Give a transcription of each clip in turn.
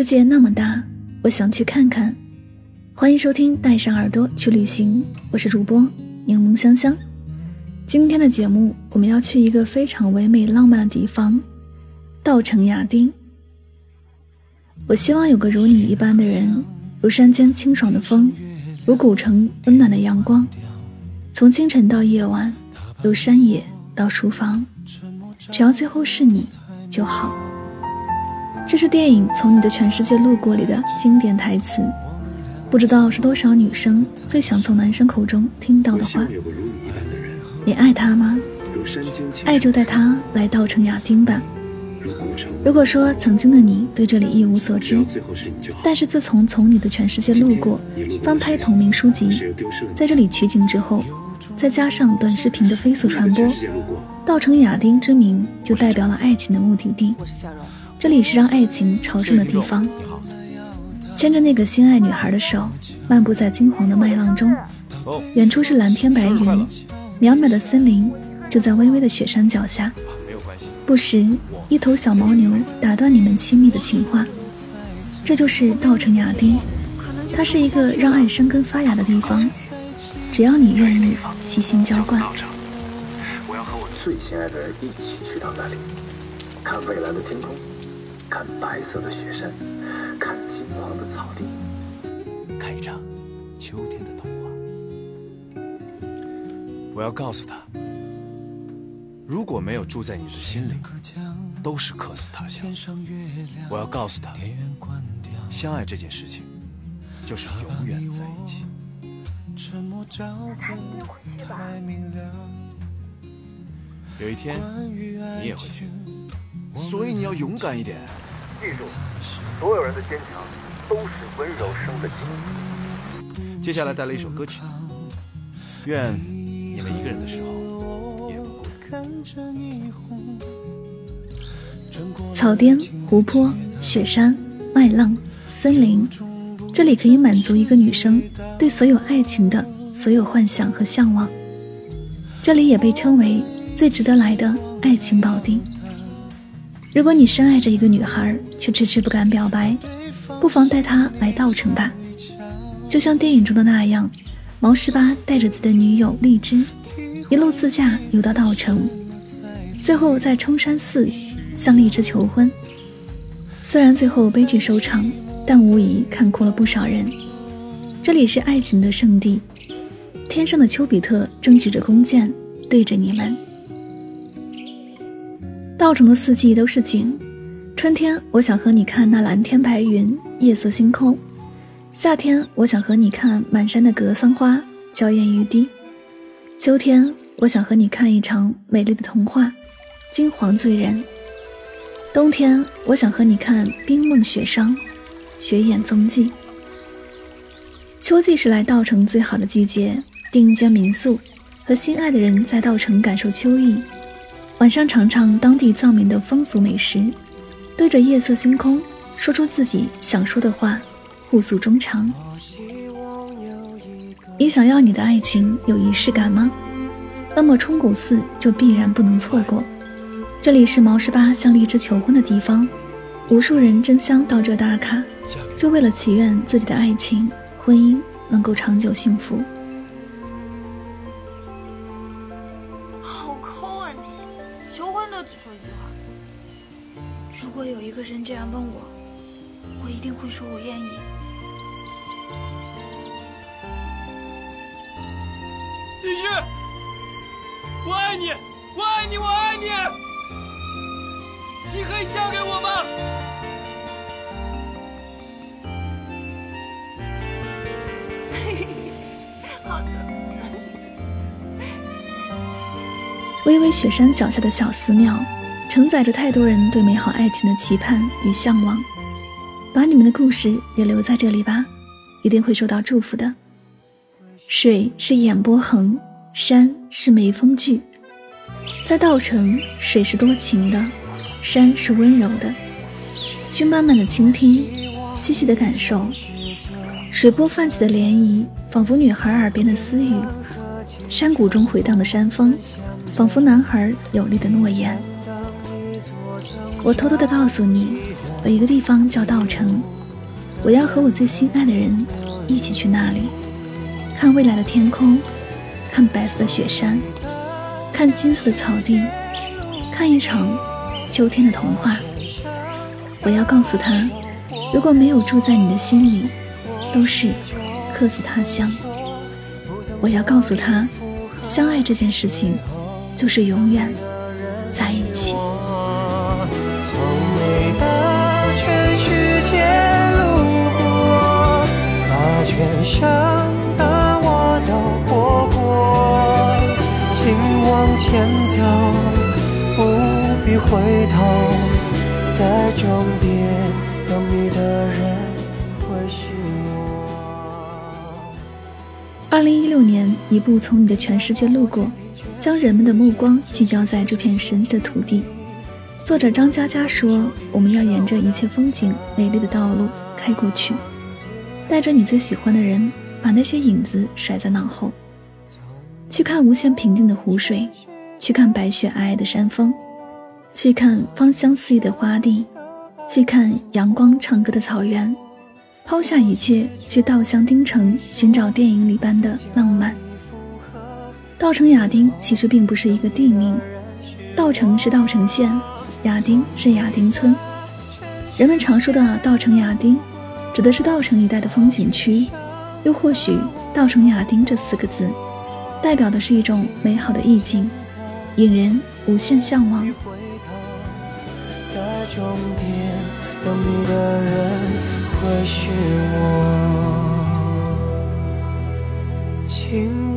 世界那么大，我想去看看。欢迎收听《带上耳朵去旅行》，我是主播柠檬香香。今天的节目，我们要去一个非常唯美浪漫的地方——稻城亚丁。我希望有个如你一般的人，如山间清爽的风，如古城温暖的阳光。从清晨到夜晚，由山野到书房，只要最后是你就好。这是电影《从你的全世界路过》里的经典台词，不知道是多少女生最想从男生口中听到的话。你爱他吗？爱就带他来稻城亚丁吧。如果说曾经的你对这里一无所知，但是自从《从你的全世界路过》翻拍同名书籍，在这里取景之后，再加上短视频的飞速传播，稻城亚丁之名就代表了爱情的目的地。这里是让爱情朝圣的地方。牵着那个心爱女孩的手，漫步在金黄的麦浪中。远处是蓝天白云，渺渺的森林就在微微的雪山脚下。不时，一头小牦牛打断你们亲密的情话。这就是稻城亚丁，它是一个让爱生根发芽的地方。只要你愿意悉心浇灌。我要和我最心爱的人一起去到那里，看蔚蓝的天空。看白色的雪山，看金黄的草地，看一场秋天的童话。我要告诉他，如果没有住在你的心里，都是客死他乡。我要告诉他，相爱这件事情，就是永远在一起。有一天，你也会去。所以你要勇敢一点。记住，所有人的坚强都是温柔生的金。接下来带来一首歌曲，愿你们一个人的时候也不孤单。草甸、湖泊、雪山、麦浪、森林，这里可以满足一个女生对所有爱情的所有幻想和向往。这里也被称为最值得来的爱情宝地。如果你深爱着一个女孩，却迟迟不敢表白，不妨带她来稻城吧。就像电影中的那样，毛十八带着自己的女友荔枝，一路自驾游到稻城，最后在冲山寺向荔枝求婚。虽然最后悲剧收场，但无疑看哭了不少人。这里是爱情的圣地，天上的丘比特正举着弓箭对着你们。稻城的四季都是景，春天我想和你看那蓝天白云、夜色星空；夏天我想和你看满山的格桑花、娇艳欲滴；秋天我想和你看一场美丽的童话；金黄醉人。冬天，我想和你看冰梦雪殇，雪掩踪迹。秋季是来稻城最好的季节，订一间民宿，和心爱的人在稻城感受秋意。晚上尝尝当地藏民的风俗美食，对着夜色星空，说出自己想说的话，互诉衷肠。你想要你的爱情有仪式感吗？那么冲古寺就必然不能错过。这里是毛十八向荔枝求婚的地方，无数人争相到这打卡，就为了祈愿自己的爱情、婚姻能够长久幸福。好抠啊你！求婚都只说一句话。如果有一个人这样问我，我一定会说我愿意。李旭，我爱你，我爱你，我爱你。你可以嫁给我吗？巍巍雪山脚下的小寺庙，承载着太多人对美好爱情的期盼与向往。把你们的故事也留在这里吧，一定会受到祝福的。水是眼波横，山是眉峰聚，在稻城，水是多情的。山是温柔的，去慢慢的倾听，细细的感受。水波泛起的涟漪，仿佛女孩耳边的私语；山谷中回荡的山风，仿佛男孩有力的诺言。我偷偷的告诉你，有一个地方叫稻城，我要和我最心爱的人一起去那里，看未来的天空，看白色的雪山，看金色的草地，看一场。秋天的童话，我要告诉他，如果没有住在你的心里，都是客死他乡。我要告诉他，相爱这件事情，就是永远在一起。回头，在终点等你的人会是我。二零一六年，一部《从你的全世界路过》，将人们的目光聚焦在这片神奇的土地。作者张嘉佳说：“我们要沿着一切风景美丽的道路开过去，带着你最喜欢的人，把那些影子甩在脑后，去看无限平静的湖水，去看白雪皑皑的山峰。”去看芳香四溢的花地，去看阳光唱歌的草原，抛下一切去稻香丁城寻找电影里般的浪漫。稻城亚丁其实并不是一个地名，稻城是稻城县，亚丁是亚丁村。人们常说的稻城亚丁，指的是稻城一带的风景区，又或许稻城亚丁这四个字，代表的是一种美好的意境，引人无限向往。终点等你的人会是我，请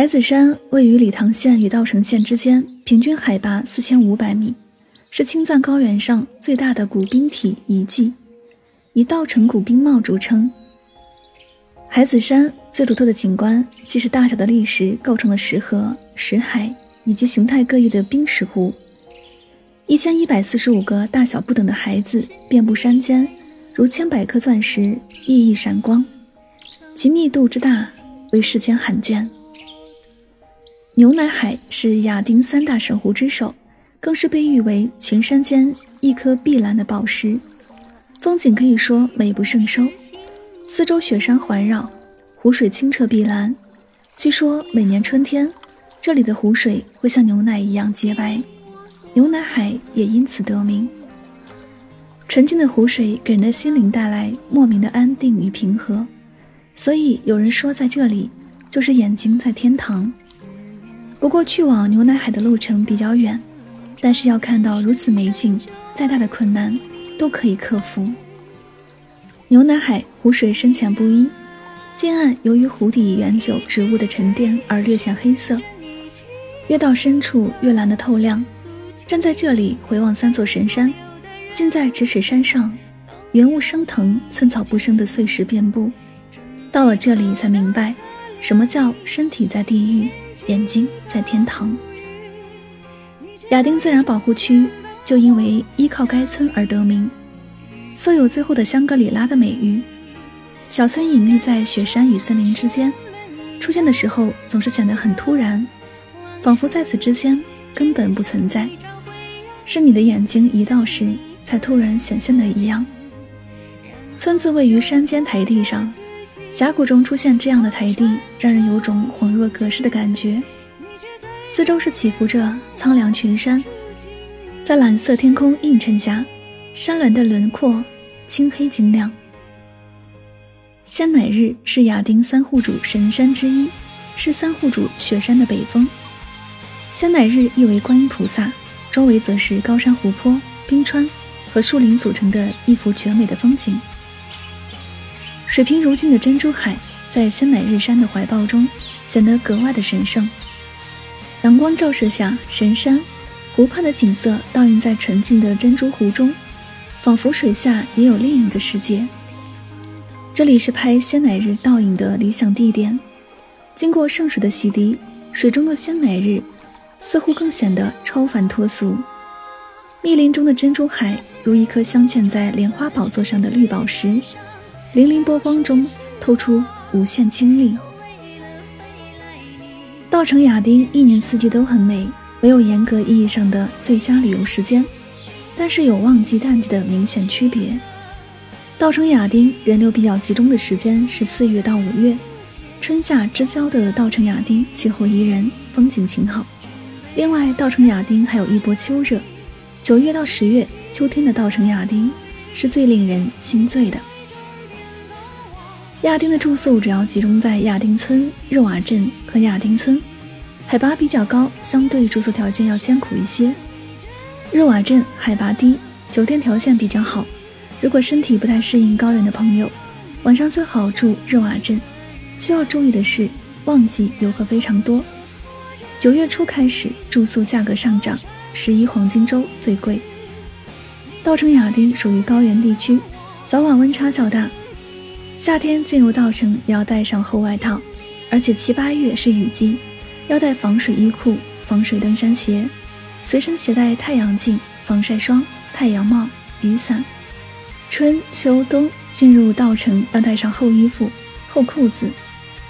海子山位于理塘县与稻城县之间，平均海拔四千五百米，是青藏高原上最大的古冰体遗迹，以稻城古冰帽著称。海子山最独特的景观，既是大小的砾石构成的石河、石海，以及形态各异的冰石湖。一千一百四十五个大小不等的孩子遍布山间，如千百颗钻石，熠熠闪光，其密度之大，为世间罕见。牛奶海是亚丁三大神湖之首，更是被誉为群山间一颗碧蓝的宝石，风景可以说美不胜收。四周雪山环绕，湖水清澈碧蓝。据说每年春天，这里的湖水会像牛奶一样洁白，牛奶海也因此得名。纯净的湖水给人的心灵带来莫名的安定与平和，所以有人说，在这里就是眼睛在天堂。不过，去往牛奶海的路程比较远，但是要看到如此美景，再大的困难都可以克服。牛奶海湖水深浅不一，近岸由于湖底原久植物的沉淀而略显黑色，越到深处越蓝得透亮。站在这里回望三座神山。近在咫尺山上，云雾升腾，寸草不生的碎石遍布。到了这里才明白，什么叫身体在地狱，眼睛在天堂。亚丁自然保护区就因为依靠该村而得名，素有“最后的香格里拉”的美誉。小村隐秘在雪山与森林之间，出现的时候总是显得很突然，仿佛在此之间根本不存在，是你的眼睛一到时。才突然显现的一样。村子位于山间台地上，峡谷中出现这样的台地，让人有种恍若隔世的感觉。四周是起伏着苍凉群山，在蓝色天空映衬下，山峦的轮廓青黑晶亮。仙乃日是亚丁三户主神山之一，是三户主雪山的北峰。仙乃日意为观音菩萨，周围则是高山、湖泊、冰川。和树林组成的一幅绝美的风景。水平如镜的珍珠海，在仙乃日山的怀抱中显得格外的神圣。阳光照射下，神山、湖畔的景色倒映在纯净的珍珠湖中，仿佛水下也有另一个世界。这里是拍仙乃日倒影的理想地点。经过圣水的洗涤，水中的仙乃日似乎更显得超凡脱俗。密林中的珍珠海，如一颗镶嵌在莲花宝座上的绿宝石，粼粼波光中透出无限清丽。稻城亚丁一年四季都很美，没有严格意义上的最佳旅游时间，但是有旺季淡季的明显区别。稻城亚丁人流比较集中的时间是四月到五月，春夏之交的稻城亚丁气候宜人，风景晴好。另外，稻城亚丁还有一波秋热。九月到十月，秋天的稻城亚丁是最令人心醉的。亚丁的住宿主要集中在亚丁村、热瓦镇和亚丁村，海拔比较高，相对住宿条件要艰苦一些。热瓦镇海拔低，酒店条件比较好。如果身体不太适应高原的朋友，晚上最好住热瓦镇。需要注意的是，旺季游客非常多。九月初开始，住宿价格上涨。十一黄金周最贵。稻城亚丁属于高原地区，早晚温差较大，夏天进入稻城要带上厚外套，而且七八月是雨季，要带防水衣裤、防水登山鞋，随身携带太阳镜、防晒霜、太阳帽、雨伞。春秋冬进入稻城要带上厚衣服、厚裤子、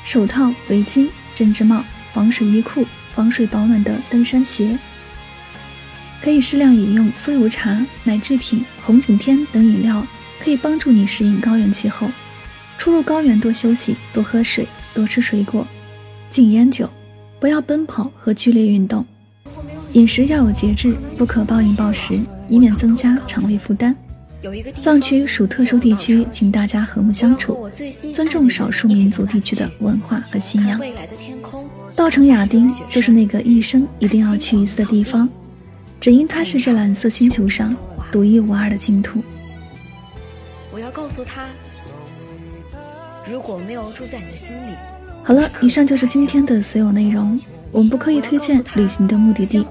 手套、围巾、针织帽、防水衣裤、防水保暖的登山鞋。可以适量饮用酥油茶、奶制品、红景天等饮料，可以帮助你适应高原气候。出入高原多休息，多喝水，多吃水果，禁烟酒，不要奔跑和剧烈运动。饮食要有节制，不可暴饮暴食，以免增加肠胃负担。藏区属特殊地区，请大家和睦相处，尊重少数民族地区的文化和信仰。稻城亚丁就是那个一生一定要去一次的地方。只因它是这蓝色星球上独一无二的净土。我要告诉他，如果没有住在你心里。好了，以上就是今天的所有内容。我们不刻意推荐旅行的目的地，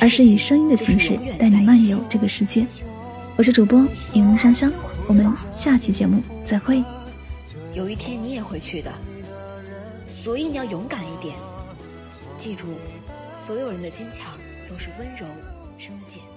而是以声音的形式带你漫游这个世界。我是主播柠檬香香，我们下期节目再会。有一天你也会去的，所以你要勇敢一点。记住，所有人的坚强都是温柔。生茧。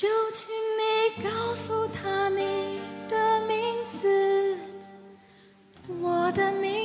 就请你告诉他你的名字我的名